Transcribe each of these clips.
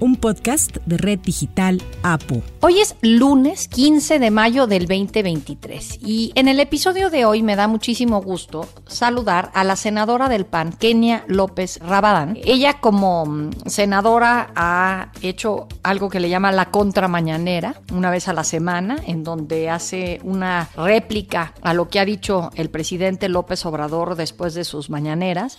un podcast de Red Digital APO. Hoy es lunes 15 de mayo del 2023 y en el episodio de hoy me da muchísimo gusto saludar a la senadora del PAN, Kenia López Rabadán. Ella como mm, senadora ha hecho algo que le llama la contramañanera, una vez a la semana, en donde hace una réplica a lo que ha dicho el presidente López Obrador después de sus mañaneras.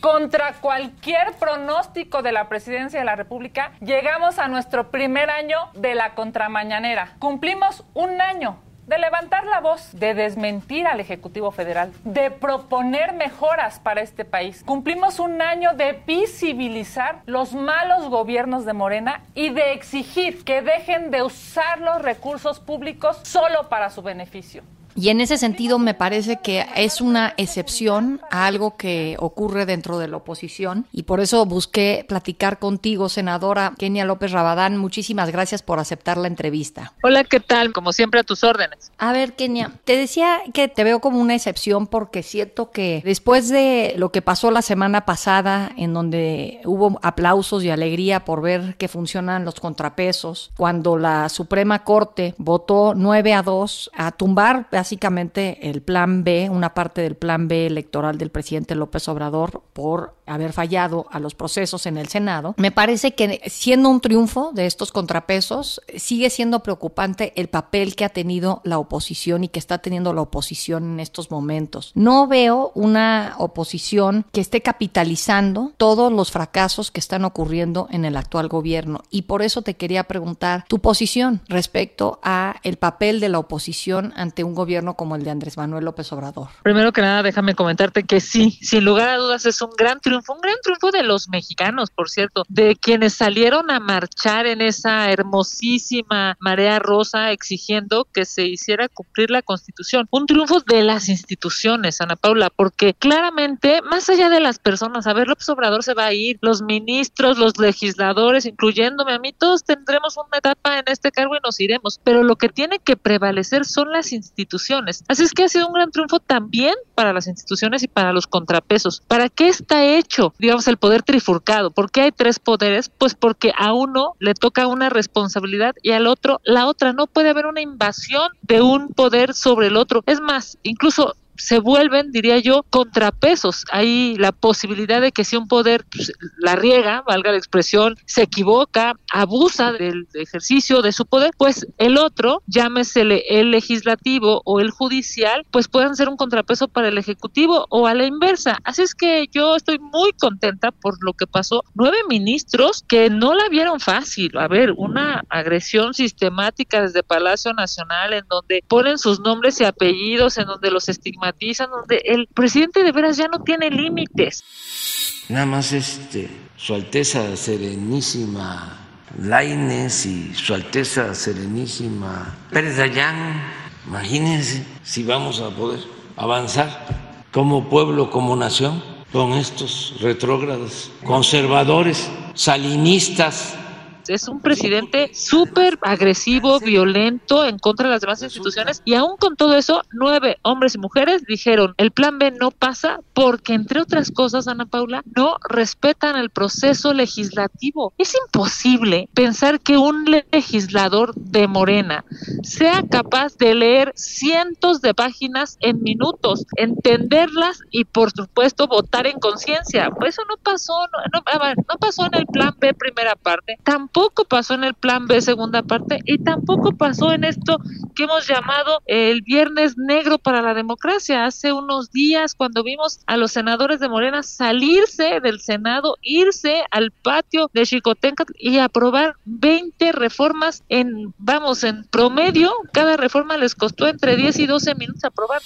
Contra cualquier pronóstico de la presidencia de la República, llegamos a nuestro primer año de la contramañanera. Cumplimos un año de levantar la voz, de desmentir al Ejecutivo Federal, de proponer mejoras para este país. Cumplimos un año de visibilizar los malos gobiernos de Morena y de exigir que dejen de usar los recursos públicos solo para su beneficio. Y en ese sentido me parece que es una excepción a algo que ocurre dentro de la oposición y por eso busqué platicar contigo, senadora Kenia López Rabadán. Muchísimas gracias por aceptar la entrevista. Hola, ¿qué tal? Como siempre a tus órdenes. A ver, Kenia, te decía que te veo como una excepción porque siento que después de lo que pasó la semana pasada, en donde hubo aplausos y alegría por ver que funcionan los contrapesos, cuando la Suprema Corte votó 9 a 2 a tumbar básicamente el plan B, una parte del plan B electoral del presidente López Obrador por haber fallado a los procesos en el Senado, me parece que siendo un triunfo de estos contrapesos, sigue siendo preocupante el papel que ha tenido la oposición y que está teniendo la oposición en estos momentos. No veo una oposición que esté capitalizando todos los fracasos que están ocurriendo en el actual gobierno y por eso te quería preguntar tu posición respecto a el papel de la oposición ante un gobierno como el de Andrés Manuel López Obrador? Primero que nada, déjame comentarte que sí, sin lugar a dudas es un gran triunfo, un gran triunfo de los mexicanos, por cierto, de quienes salieron a marchar en esa hermosísima marea rosa exigiendo que se hiciera cumplir la Constitución. Un triunfo de las instituciones, Ana Paula, porque claramente, más allá de las personas, a ver, López Obrador se va a ir, los ministros, los legisladores, incluyéndome a mí, todos tendremos una etapa en este cargo y nos iremos, pero lo que tiene que prevalecer son las instituciones Así es que ha sido un gran triunfo también para las instituciones y para los contrapesos. ¿Para qué está hecho, digamos, el poder trifurcado? ¿Por qué hay tres poderes? Pues porque a uno le toca una responsabilidad y al otro la otra. No puede haber una invasión de un poder sobre el otro. Es más, incluso se vuelven, diría yo, contrapesos. Hay la posibilidad de que si un poder pues, la riega, valga la expresión, se equivoca, abusa del ejercicio de su poder, pues el otro, llámesele el legislativo o el judicial, pues puedan ser un contrapeso para el ejecutivo o a la inversa. Así es que yo estoy muy contenta por lo que pasó. Nueve ministros que no la vieron fácil. A ver, una agresión sistemática desde Palacio Nacional en donde ponen sus nombres y apellidos, en donde los donde el presidente de veras ya no tiene límites. Nada más este, Su Alteza Serenísima Laines y Su Alteza Serenísima Pérez Dayán, imagínense si vamos a poder avanzar como pueblo, como nación, con estos retrógrados, conservadores, salinistas es un presidente súper agresivo, violento en contra de las demás instituciones y aún con todo eso, nueve hombres y mujeres dijeron, el plan B no pasa porque, entre otras cosas, Ana Paula, no respetan el proceso legislativo. Es imposible pensar que un legislador de Morena sea capaz de leer cientos de páginas en minutos, entenderlas y, por supuesto, votar en conciencia. Pues eso no pasó, no, no, pasó en el plan B primera parte, tampoco tampoco pasó en el plan B segunda parte y tampoco pasó en esto que hemos llamado el viernes negro para la democracia. Hace unos días cuando vimos a los senadores de Morena salirse del Senado, irse al patio de Chicotenca y aprobar 20 reformas en, vamos, en promedio, cada reforma les costó entre 10 y 12 minutos aprobar.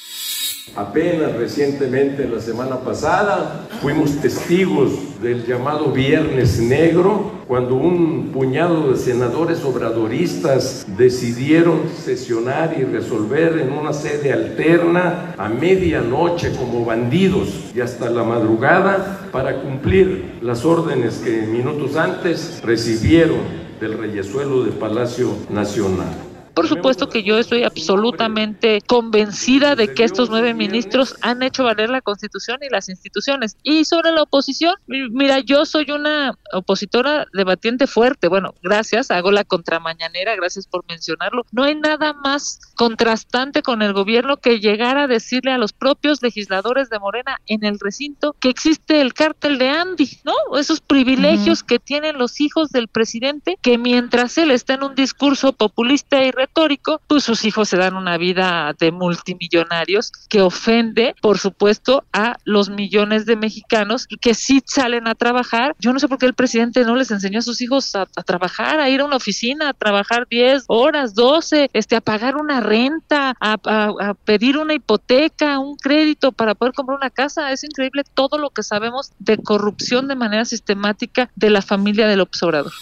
Apenas recientemente, la semana pasada, fuimos testigos del llamado Viernes Negro, cuando un puñado de senadores obradoristas decidieron sesionar y resolver en una sede alterna a medianoche como bandidos y hasta la madrugada para cumplir las órdenes que minutos antes recibieron del reyesuelo de Palacio Nacional. Por supuesto que yo estoy absolutamente convencida de que estos nueve ministros han hecho valer la Constitución y las instituciones. Y sobre la oposición, mira, yo soy una opositora debatiente fuerte. Bueno, gracias, hago la contramañanera, gracias por mencionarlo. No hay nada más contrastante con el gobierno que llegar a decirle a los propios legisladores de Morena en el recinto que existe el cártel de Andy, ¿no? Esos privilegios que tienen los hijos del presidente que mientras él está en un discurso populista y retórico, pues sus hijos se dan una vida de multimillonarios que ofende, por supuesto, a los millones de mexicanos que sí salen a trabajar. Yo no sé por qué el presidente no les enseñó a sus hijos a, trabajar, a ir a una oficina, a trabajar 10 horas, 12, este, a pagar una renta, a, a pedir una hipoteca, un crédito para poder comprar una casa. Es increíble todo lo que sabemos de corrupción de manera sistemática de la familia del observador.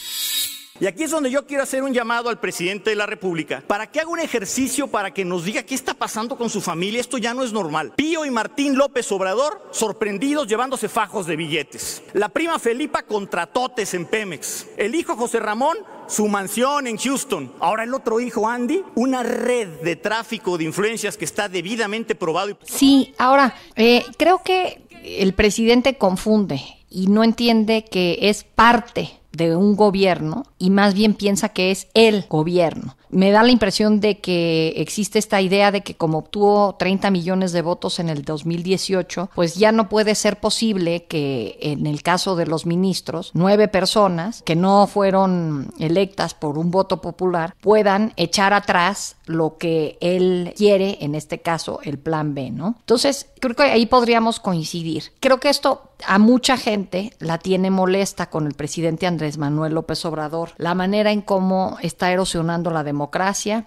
Y aquí es donde yo quiero hacer un llamado al presidente de la República para que haga un ejercicio para que nos diga qué está pasando con su familia. Esto ya no es normal. Pío y Martín López Obrador sorprendidos llevándose fajos de billetes. La prima Felipa contratotes en Pemex. El hijo José Ramón su mansión en Houston. Ahora el otro hijo, Andy, una red de tráfico de influencias que está debidamente probado. Sí, ahora, eh, creo que el presidente confunde y no entiende que es parte de un gobierno y más bien piensa que es el gobierno. Me da la impresión de que existe esta idea de que como obtuvo 30 millones de votos en el 2018, pues ya no puede ser posible que en el caso de los ministros, nueve personas que no fueron electas por un voto popular puedan echar atrás lo que él quiere, en este caso el plan B, ¿no? Entonces, creo que ahí podríamos coincidir. Creo que esto a mucha gente la tiene molesta con el presidente Andrés Manuel López Obrador, la manera en cómo está erosionando la democracia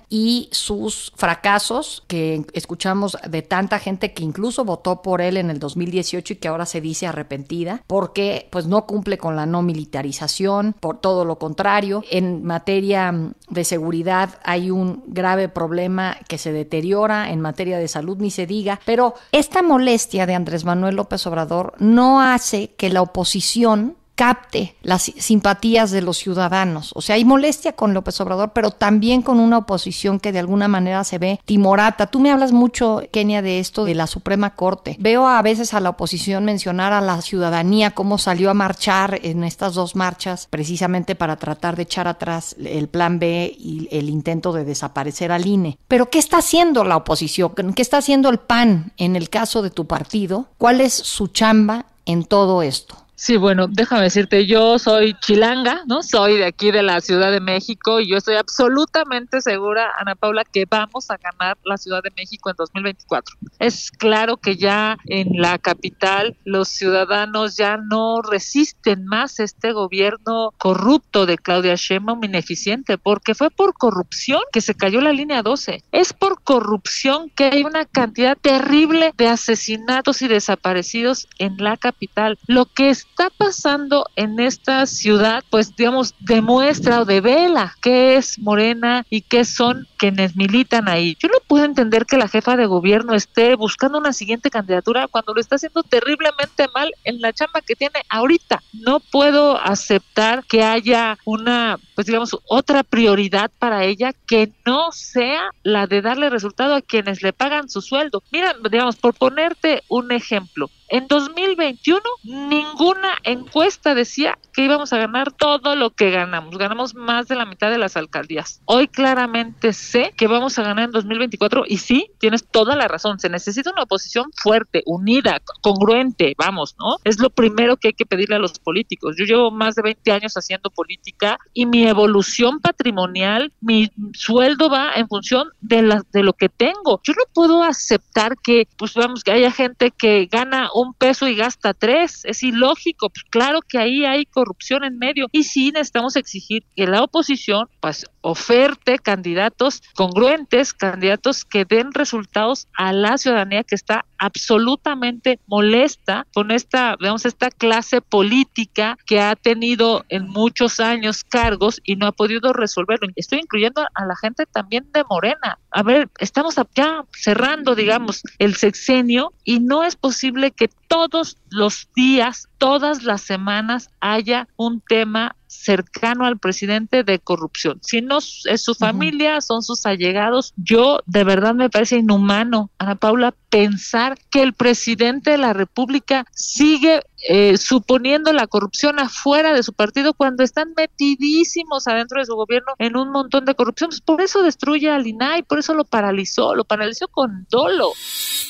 y sus fracasos que escuchamos de tanta gente que incluso votó por él en el 2018 y que ahora se dice arrepentida porque pues no cumple con la no militarización, por todo lo contrario, en materia de seguridad hay un grave problema que se deteriora, en materia de salud ni se diga, pero esta molestia de Andrés Manuel López Obrador no hace que la oposición capte las simpatías de los ciudadanos. O sea, hay molestia con López Obrador, pero también con una oposición que de alguna manera se ve timorata. Tú me hablas mucho, Kenia, de esto de la Suprema Corte. Veo a veces a la oposición mencionar a la ciudadanía cómo salió a marchar en estas dos marchas precisamente para tratar de echar atrás el plan B y el intento de desaparecer al INE. Pero ¿qué está haciendo la oposición? ¿Qué está haciendo el PAN en el caso de tu partido? ¿Cuál es su chamba en todo esto? Sí, bueno, déjame decirte, yo soy chilanga, ¿no? Soy de aquí de la Ciudad de México y yo estoy absolutamente segura, Ana Paula, que vamos a ganar la Ciudad de México en 2024. Es claro que ya en la capital los ciudadanos ya no resisten más este gobierno corrupto de Claudia Sheinbaum ineficiente, porque fue por corrupción que se cayó la línea 12. Es por corrupción que hay una cantidad terrible de asesinatos y desaparecidos en la capital. Lo que es está pasando en esta ciudad, pues digamos, demuestra o devela qué es Morena y qué son quienes militan ahí. Yo no puedo entender que la jefa de gobierno esté buscando una siguiente candidatura cuando lo está haciendo terriblemente mal en la chamba que tiene ahorita. No puedo aceptar que haya una, pues digamos, otra prioridad para ella que no sea la de darle resultado a quienes le pagan su sueldo. Mira, digamos, por ponerte un ejemplo, en 2021 ninguna encuesta decía que íbamos a ganar todo lo que ganamos. Ganamos más de la mitad de las alcaldías. Hoy claramente sé que vamos a ganar en 2024 y sí, tienes toda la razón. Se necesita una oposición fuerte, unida, congruente, vamos, ¿no? Es lo primero que hay que pedirle a los políticos. Yo llevo más de 20 años haciendo política y mi evolución patrimonial, mi sueldo va en función de, la, de lo que tengo. Yo no puedo aceptar que, pues vamos, que haya gente que gana un peso y gasta tres. Es ilógico. Pues claro que ahí hay corrupción en medio. Y sí necesitamos exigir que la oposición, pues, oferte candidatos congruentes, candidatos que den resultados a la ciudadanía que está absolutamente molesta con esta, digamos, esta clase política que ha tenido en muchos años cargos y no ha podido resolverlo. Estoy incluyendo a la gente también de Morena. A ver, estamos ya cerrando, digamos, el sexenio y no es posible que todos los días, todas las semanas haya un tema cercano al presidente de corrupción. Si no es su familia, son sus allegados, yo de verdad me parece inhumano, Ana Paula, pensar que el presidente de la República sigue eh, suponiendo la corrupción afuera de su partido cuando están metidísimos adentro de su gobierno en un montón de corrupción. Pues por eso destruye al INAI, por eso lo paralizó, lo paralizó con dolo.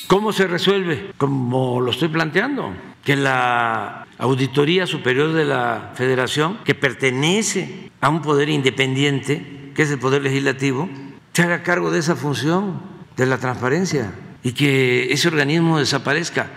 ¿Cómo se resuelve? Como lo estoy planteando, que la Auditoría Superior de la Federación, que pertenece a un poder independiente, que es el Poder Legislativo, se haga cargo de esa función de la transparencia y que ese organismo desaparezca.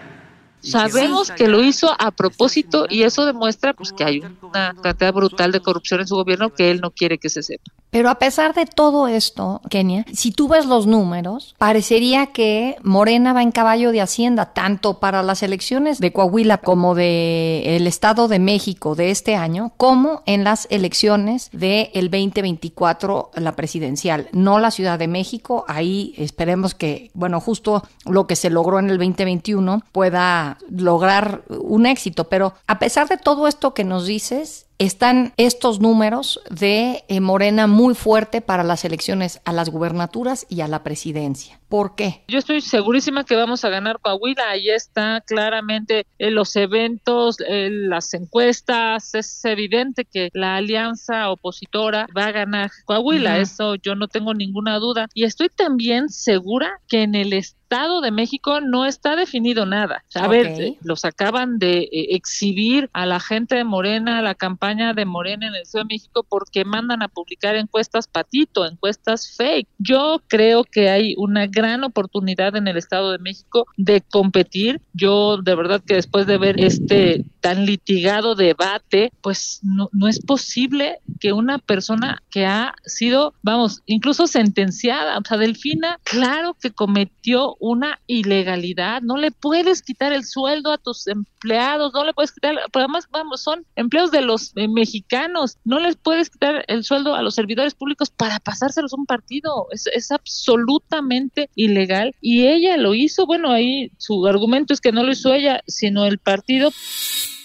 Sabemos que lo hizo a propósito y eso demuestra pues que hay una cantidad brutal de corrupción en su gobierno que él no quiere que se sepa. Pero a pesar de todo esto, Kenia, si tú ves los números, parecería que Morena va en caballo de Hacienda, tanto para las elecciones de Coahuila como de el Estado de México de este año, como en las elecciones del 2024, la presidencial. No la Ciudad de México, ahí esperemos que, bueno, justo lo que se logró en el 2021 pueda lograr un éxito. Pero a pesar de todo esto que nos dices, están estos números de eh, Morena muy fuerte para las elecciones a las gubernaturas y a la presidencia. ¿Por qué? Yo estoy segurísima que vamos a ganar Coahuila. Ahí está claramente en los eventos, en las encuestas. Es evidente que la alianza opositora va a ganar Coahuila. Eso yo no tengo ninguna duda. Y estoy también segura que en el Estado de México no está definido nada. A ver, eh, los acaban de eh, exhibir a la gente de Morena, a la campaña de Morena en el Estado de México porque mandan a publicar encuestas patito, encuestas fake. Yo creo que hay una gran oportunidad en el Estado de México de competir. Yo de verdad que después de ver este tan litigado debate, pues no, es posible que una persona que ha sido, vamos, incluso sentenciada, o sea, Delfina, claro que cometió una ilegalidad, no le puedes quitar el sueldo a tus empleados, no le puedes quitar, pero además, vamos, son empleos de los eh, mexicanos, no les puedes quitar el sueldo a los servidores públicos para pasárselos a un partido, es, es absolutamente ilegal y ella lo hizo, bueno, ahí su argumento es que no lo hizo ella, sino el partido.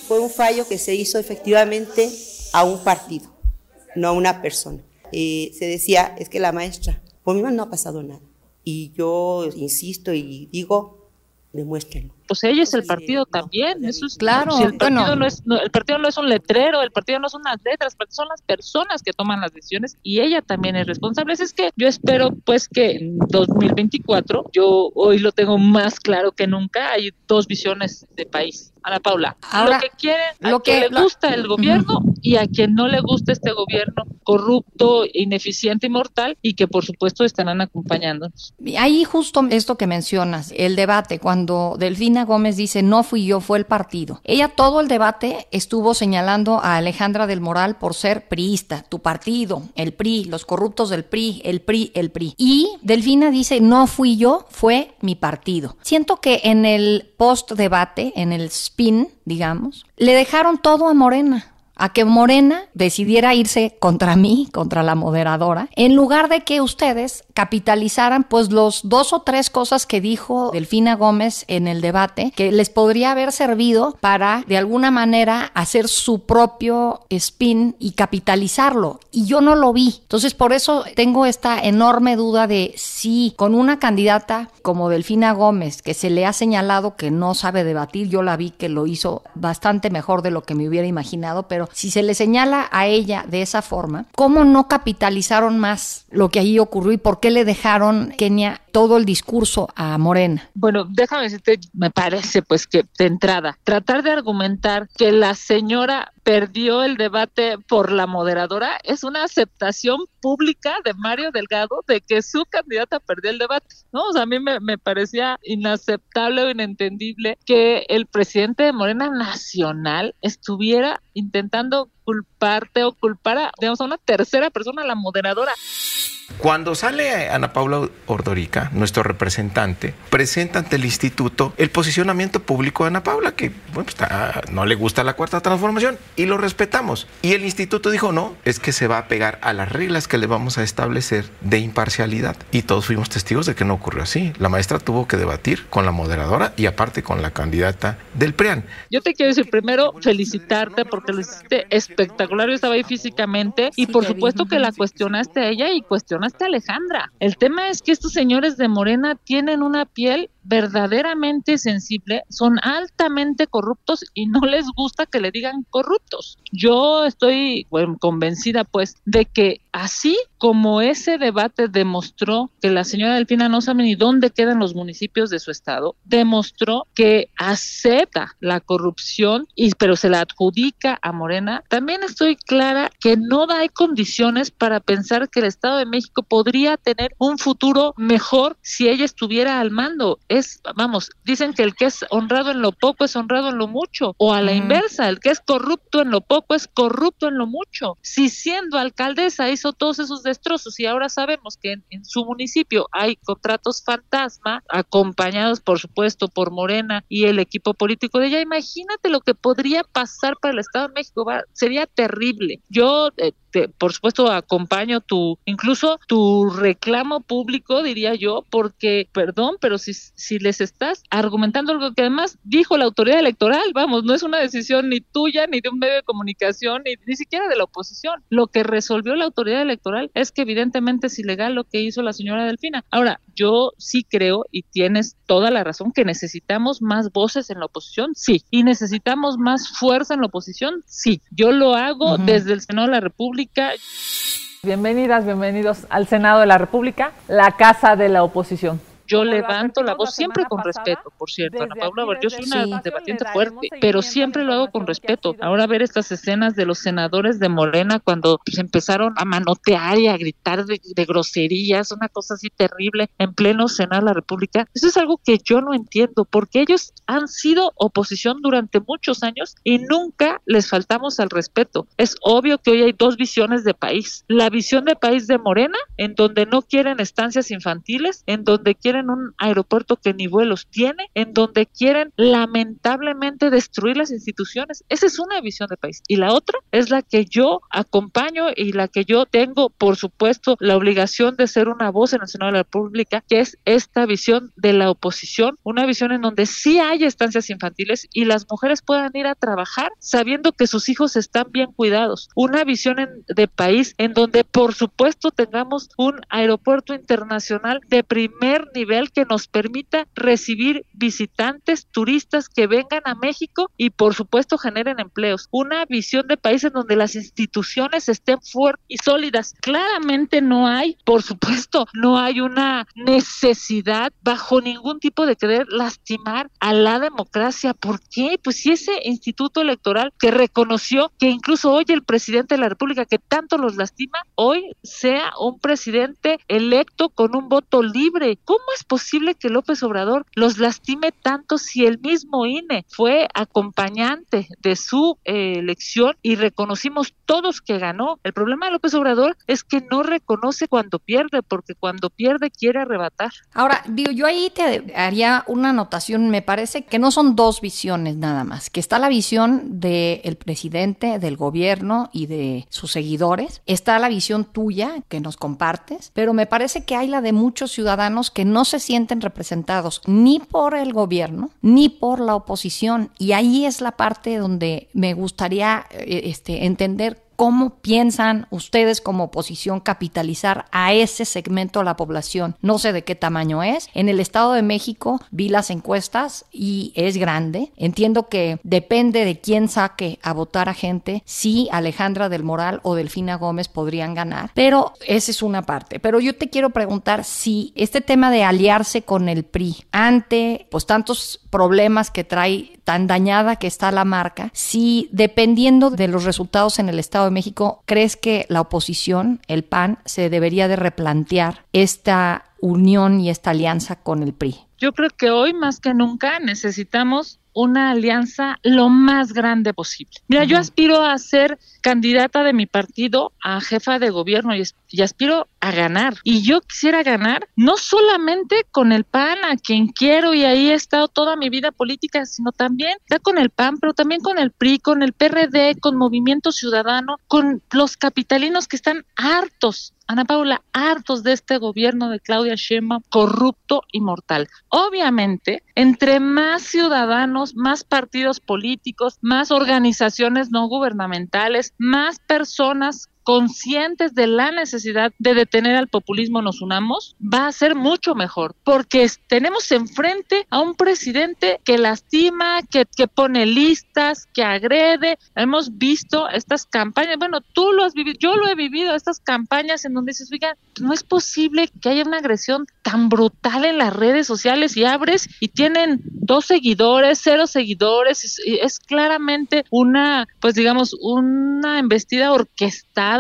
Fue un fallo que se hizo efectivamente a un partido, no a una persona. Eh, se decía, es que la maestra, por mí no ha pasado nada. Y yo insisto y digo, demuéstrenlo pues ella es el partido también, eso es claro. el, partido no es, el partido no es un letrero, el partido no son unas letras, son las personas que toman las decisiones y ella también es responsable. es que yo espero pues que en 2024, yo hoy lo tengo más claro que nunca, hay dos visiones de país. Ana Paula, lo que quiere, a lo que le gusta el gobierno y a quien no le gusta este gobierno corrupto, ineficiente y mortal y que por supuesto estarán acompañándonos. Ahí justo esto que mencionas, el debate, cuando Delfina Gómez dice, no fui yo, fue el partido. Ella todo el debate estuvo señalando a Alejandra del Moral por ser priista, tu partido, el PRI, los corruptos del PRI, el PRI, el PRI. Y Delfina dice, no fui yo, fue mi partido. Siento que en el post debate, en el spin, digamos, le dejaron todo a Morena a que Morena decidiera irse contra mí, contra la moderadora, en lugar de que ustedes capitalizaran pues los dos o tres cosas que dijo Delfina Gómez en el debate, que les podría haber servido para de alguna manera hacer su propio spin y capitalizarlo. Y yo no lo vi. Entonces por eso tengo esta enorme duda de si con una candidata como Delfina Gómez, que se le ha señalado que no sabe debatir, yo la vi que lo hizo bastante mejor de lo que me hubiera imaginado, pero si se le señala a ella de esa forma, ¿cómo no capitalizaron más lo que ahí ocurrió y por qué le dejaron, Kenia, todo el discurso a Morena? Bueno, déjame decirte, me parece pues que de entrada, tratar de argumentar que la señora perdió el debate por la moderadora es una aceptación pública de Mario Delgado de que su candidata perdió el debate, ¿no? A mí me, parecía inaceptable o inentendible que el presidente de Morena Nacional estuviera intentando culparte o culpar a, digamos, a una tercera persona, la moderadora. Cuando sale Ana Paula Ordorica, nuestro representante, presenta ante el instituto el posicionamiento público de Ana Paula, que bueno, pues, no le gusta la cuarta transformación y lo respetamos. Y el instituto dijo, no, es que se va a pegar a las reglas que le vamos a establecer de imparcialidad. Y todos fuimos testigos de que no ocurrió así. La maestra tuvo que debatir con la moderadora y aparte con la candidata del PREAN. Yo te quiero decir primero felicitarte porque lo hiciste espectacular. Yo estaba ahí físicamente y por supuesto que la cuestionaste a ella y cuestionaste a Alejandra. El tema es que estos señores de Morena tienen una piel verdaderamente sensible, son altamente corruptos y no les gusta que le digan corruptos. Yo estoy convencida pues de que así como ese debate demostró que la señora Delfina no sabe ni dónde quedan los municipios de su estado, demostró que acepta la corrupción y pero se la adjudica a Morena, también estoy clara que no hay condiciones para pensar que el Estado de México podría tener un futuro mejor si ella estuviera al mando es, vamos, dicen que el que es honrado en lo poco es honrado en lo mucho, o a la inversa, el que es corrupto en lo poco es corrupto en lo mucho. Si siendo alcaldesa hizo todos esos destrozos y ahora sabemos que en, su municipio hay contratos fantasma, acompañados por supuesto por Morena y el equipo político de ella, imagínate lo que podría pasar para el Estado de México, sería terrible. Yo eh, por supuesto acompaño tu incluso tu reclamo público diría yo porque perdón pero si, si les estás argumentando algo que además dijo la autoridad electoral vamos no es una decisión ni tuya ni de un medio de comunicación ni, ni siquiera de la oposición. Lo que resolvió la autoridad electoral es que evidentemente es ilegal lo que hizo la señora Delfina. Ahora yo sí creo y tienes toda la razón que necesitamos más voces en la oposición sí y necesitamos más fuerza en la oposición sí yo lo hago desde el Senado de la República. Bienvenidas, bienidos al Senado de la República, la casa de la oposición yo levanto la voz siempre con respeto, por cierto, Ana Paula, yo soy una debatiente fuerte, pero siempre lo hago con respeto. Ahora ver estas escenas de los senadores de Morena cuando pues, empezaron a manotear y a gritar de, groserías, una cosa así terrible en pleno Senado de la República, eso es algo que yo no entiendo, porque ellos han sido oposición durante muchos años y nunca les faltamos al respeto. Es obvio que hoy hay dos visiones de país. La visión de país de Morena, en donde no quieren estancias infantiles, en donde quieren en un aeropuerto que ni vuelos tiene, en donde quieren lamentablemente destruir las instituciones. Esa es una visión de país. Y la otra es la que yo acompaño y la que yo tengo, por supuesto, la obligación de ser una voz en el Senado de la República, que es esta visión de la oposición, una visión en donde sí hay estancias infantiles y las mujeres puedan ir a trabajar sabiendo que sus hijos están bien cuidados. Una visión de país en donde, por supuesto, tengamos un aeropuerto internacional de primer nivel que nos permita recibir visitantes, turistas que vengan a México y por supuesto generen empleos. Una visión de país en donde las instituciones estén fuertes y sólidas. Claramente no hay, por supuesto, no hay una necesidad bajo ningún tipo de querer lastimar a la democracia. ¿Por qué? Pues si ese instituto electoral que reconoció que incluso hoy el presidente de la República que tanto los lastima, hoy sea un presidente electo con un voto libre. ¿Cómo es posible que López Obrador los lastime tanto si el mismo INE fue acompañante de su eh, elección y reconocimos todos que ganó? El problema de López Obrador es que no reconoce cuando pierde, porque cuando pierde quiere arrebatar. Ahora, digo, yo ahí te haría una anotación, me parece que no son dos visiones nada más, que está la visión del presidente, del gobierno y de sus seguidores, está la visión tuya que nos compartes, pero me parece que hay la de muchos ciudadanos que no se sienten representados ni por el gobierno ni por la oposición. Y ahí es la parte donde me gustaría eh, este, entender ¿Cómo piensan ustedes como oposición capitalizar a ese segmento de la población? No sé de qué tamaño es. En el Estado de México vi las encuestas y es grande. Entiendo que depende de quién saque a votar a gente, si Alejandra del Moral o Delfina Gómez podrían ganar. Pero esa es una parte. Pero yo te quiero preguntar si este tema de aliarse con el PRI ante pues tantos problemas que trae tan dañada que está la marca, si dependiendo de los resultados en el Estado de México, crees que la oposición, el PAN, se debería de replantear esta unión y esta alianza con el PRI? Yo creo que hoy más que nunca necesitamos una alianza lo más grande posible. Mira, yo aspiro a ser candidata de mi partido a jefa de gobierno y, y, aspiro a ganar. Y yo quisiera ganar no solamente con el PAN, a quien quiero y ahí he estado toda mi vida política, sino también ya con el PAN, pero también con el PRI, con el PRD, con Movimiento Ciudadano, con los capitalinos que están hartos Ana Paula, hartos de este gobierno de Claudia Sheinbaum corrupto y mortal. Obviamente, entre más ciudadanos, más partidos políticos, más organizaciones no gubernamentales, más personas conscientes de la necesidad de detener al populismo nos unamos, va a ser mucho mejor, porque tenemos enfrente a un presidente que lastima, que, que pone listas, que agrede. Hemos visto estas campañas, bueno, tú lo has vivido, yo lo he vivido, estas campañas en donde dices, oiga, no es posible que haya una agresión tan brutal en las redes sociales y abres y tienen dos seguidores, cero seguidores, es, es claramente una, pues digamos, una embestida orquestada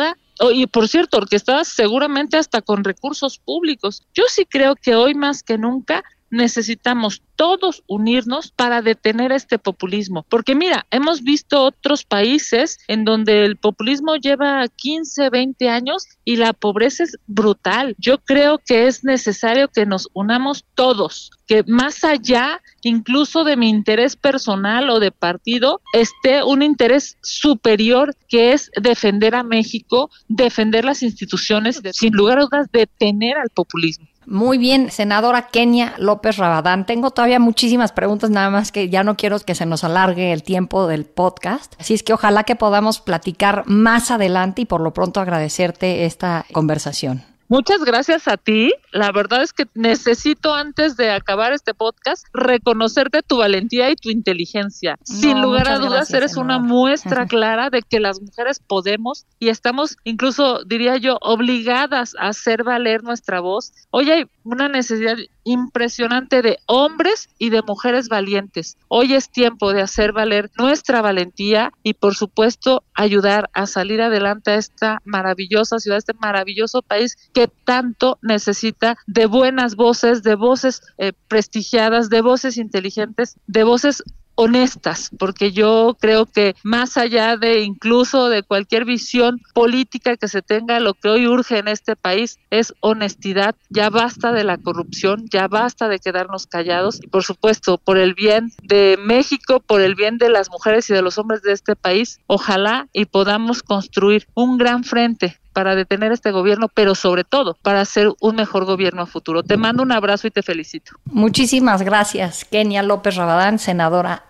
y por cierto, orquestadas seguramente hasta con recursos públicos. Yo sí creo que hoy más que nunca necesitamos todos unirnos para detener este populismo. Porque mira, hemos visto otros países en donde el populismo lleva 15, 20 años y la pobreza es brutal. Yo creo que es necesario que nos unamos todos, que más allá incluso de mi interés personal o de partido, esté un interés superior que es defender a México, defender las instituciones, sin lugar a dudas, detener al populismo. Muy bien, senadora Kenia López Rabadán. Tengo todavía muchísimas preguntas, nada más que ya no quiero que se nos alargue el tiempo del podcast. Así es que ojalá que podamos platicar más adelante y por lo pronto agradecerte esta conversación. Muchas gracias a ti. La verdad es que necesito antes de acabar este podcast reconocerte tu valentía y tu inteligencia. Sin lugar a dudas eres una muestra clara de que las mujeres podemos y estamos incluso diría yo obligadas a hacer valer nuestra voz. Hoy hay una necesidad impresionante de hombres y de mujeres valientes. Hoy es tiempo de hacer valer nuestra valentía y por supuesto ayudar a salir adelante a esta maravillosa ciudad, este maravilloso país que tanto necesita de buenas voces, de voces eh, prestigiadas, de voces inteligentes, de voces honestas, porque yo creo que más allá de incluso de cualquier visión política que se tenga, lo que hoy urge en este país es honestidad. Ya basta de la corrupción, ya basta de quedarnos callados y por supuesto, por el bien de México, por el bien de las mujeres y de los hombres de este país, ojalá y podamos construir un gran frente para detener este gobierno, pero sobre todo para hacer un mejor gobierno a futuro. Te mando un abrazo y te felicito. Muchísimas gracias, Kenia López Rabadán, senadora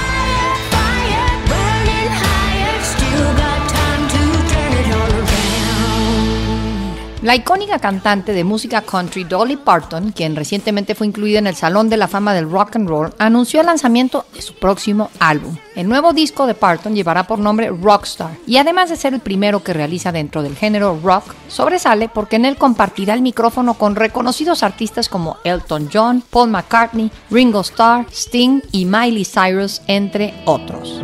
La icónica cantante de música country Dolly Parton, quien recientemente fue incluida en el Salón de la Fama del Rock and Roll, anunció el lanzamiento de su próximo álbum. El nuevo disco de Parton llevará por nombre Rockstar y además de ser el primero que realiza dentro del género rock, sobresale porque en él compartirá el micrófono con reconocidos artistas como Elton John, Paul McCartney, Ringo Starr, Sting y Miley Cyrus, entre otros.